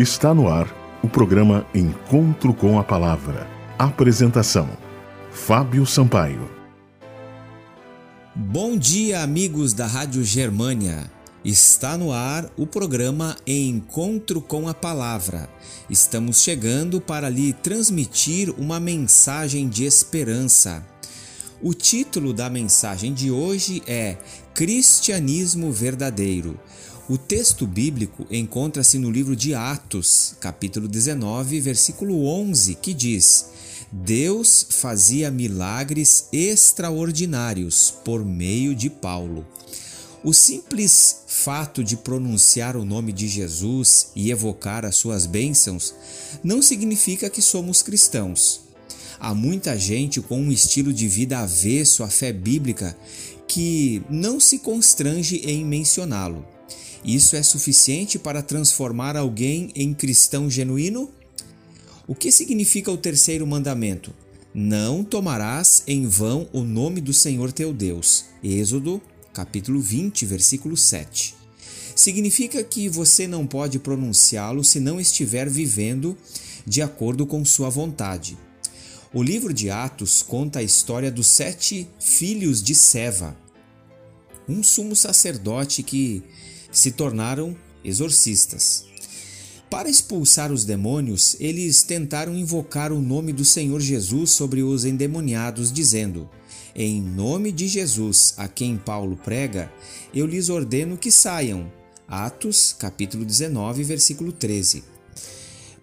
Está no ar o programa Encontro com a Palavra. Apresentação: Fábio Sampaio. Bom dia, amigos da Rádio Germânia. Está no ar o programa Encontro com a Palavra. Estamos chegando para lhe transmitir uma mensagem de esperança. O título da mensagem de hoje é Cristianismo Verdadeiro. O texto bíblico encontra-se no livro de Atos, capítulo 19, versículo 11, que diz: Deus fazia milagres extraordinários por meio de Paulo. O simples fato de pronunciar o nome de Jesus e evocar as suas bênçãos não significa que somos cristãos. Há muita gente com um estilo de vida avesso à fé bíblica que não se constrange em mencioná-lo. Isso é suficiente para transformar alguém em cristão genuíno? O que significa o terceiro mandamento? Não tomarás em vão o nome do Senhor teu Deus. Êxodo capítulo 20, versículo 7. Significa que você não pode pronunciá-lo se não estiver vivendo de acordo com sua vontade. O livro de Atos conta a história dos sete filhos de Seva, um sumo sacerdote que se tornaram exorcistas. Para expulsar os demônios, eles tentaram invocar o nome do Senhor Jesus sobre os endemoniados, dizendo: em nome de Jesus, a quem Paulo prega, eu lhes ordeno que saiam. Atos, capítulo 19, versículo 13.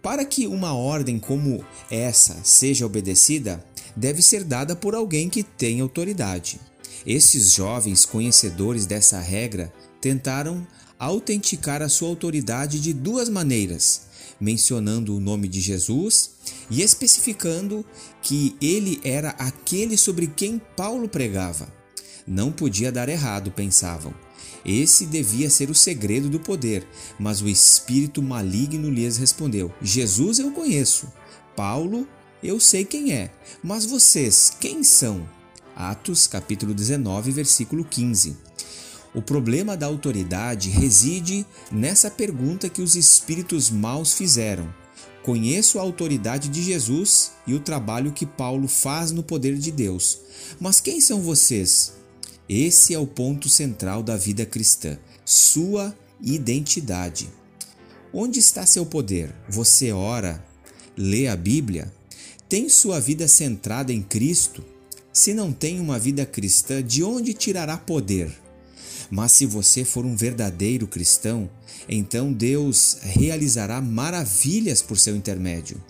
Para que uma ordem como essa seja obedecida, deve ser dada por alguém que tem autoridade. Esses jovens conhecedores dessa regra tentaram autenticar a sua autoridade de duas maneiras: mencionando o nome de Jesus e especificando que ele era aquele sobre quem Paulo pregava. Não podia dar errado, pensavam. Esse devia ser o segredo do poder, mas o espírito maligno lhes respondeu: Jesus eu conheço, Paulo eu sei quem é, mas vocês quem são? Atos capítulo 19, versículo 15. O problema da autoridade reside nessa pergunta que os espíritos maus fizeram: Conheço a autoridade de Jesus e o trabalho que Paulo faz no poder de Deus. Mas quem são vocês? Esse é o ponto central da vida cristã, sua identidade. Onde está seu poder? Você ora? Lê a Bíblia? Tem sua vida centrada em Cristo? Se não tem uma vida cristã, de onde tirará poder? Mas se você for um verdadeiro cristão, então Deus realizará maravilhas por seu intermédio.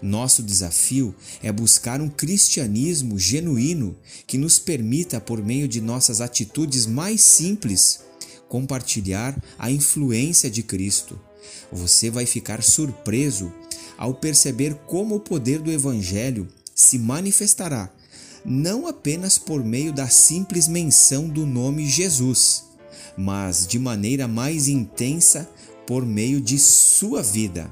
Nosso desafio é buscar um cristianismo genuíno que nos permita, por meio de nossas atitudes mais simples, compartilhar a influência de Cristo. Você vai ficar surpreso ao perceber como o poder do Evangelho se manifestará não apenas por meio da simples menção do nome Jesus, mas de maneira mais intensa por meio de sua vida.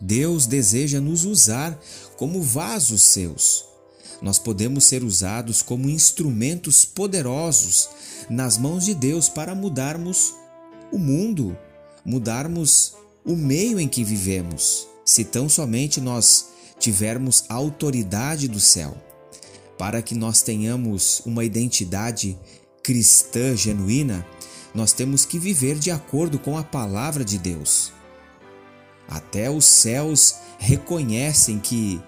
Deus deseja nos usar como vasos seus. Nós podemos ser usados como instrumentos poderosos nas mãos de Deus para mudarmos o mundo, mudarmos o meio em que vivemos, se tão somente nós tivermos autoridade do céu. Para que nós tenhamos uma identidade cristã genuína, nós temos que viver de acordo com a palavra de Deus. Até os céus reconhecem que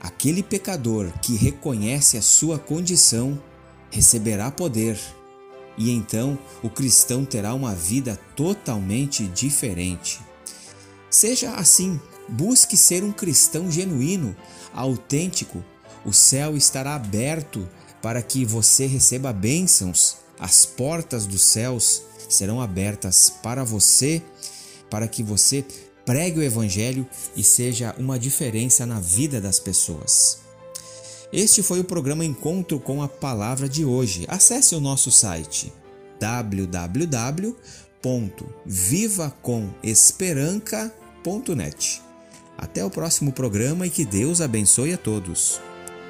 aquele pecador que reconhece a sua condição receberá poder, e então o cristão terá uma vida totalmente diferente. Seja assim, busque ser um cristão genuíno, autêntico o céu estará aberto para que você receba bênçãos. As portas dos céus serão abertas para você, para que você pregue o Evangelho e seja uma diferença na vida das pessoas. Este foi o programa Encontro com a Palavra de hoje. Acesse o nosso site www.vivacomesperanca.net. Até o próximo programa e que Deus abençoe a todos.